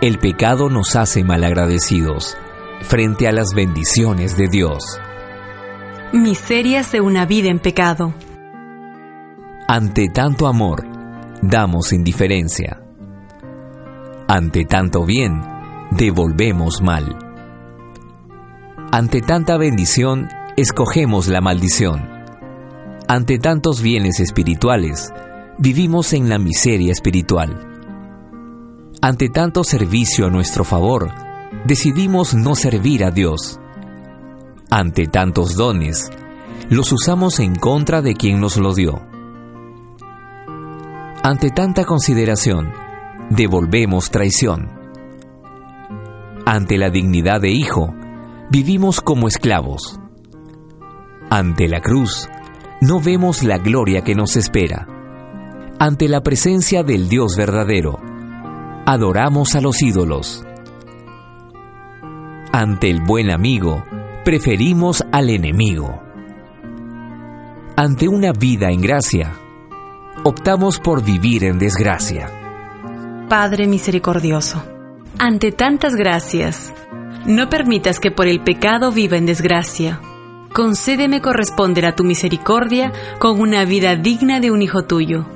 El pecado nos hace malagradecidos frente a las bendiciones de Dios. Miserias de una vida en pecado. Ante tanto amor, damos indiferencia. Ante tanto bien, devolvemos mal. Ante tanta bendición, escogemos la maldición. Ante tantos bienes espirituales, vivimos en la miseria espiritual. Ante tanto servicio a nuestro favor, decidimos no servir a Dios. Ante tantos dones, los usamos en contra de quien nos lo dio. Ante tanta consideración, devolvemos traición. Ante la dignidad de hijo, vivimos como esclavos. Ante la cruz, no vemos la gloria que nos espera. Ante la presencia del Dios verdadero, adoramos a los ídolos. Ante el buen amigo, preferimos al enemigo. Ante una vida en gracia, optamos por vivir en desgracia. Padre misericordioso, ante tantas gracias, no permitas que por el pecado viva en desgracia. Concédeme corresponder a tu misericordia con una vida digna de un hijo tuyo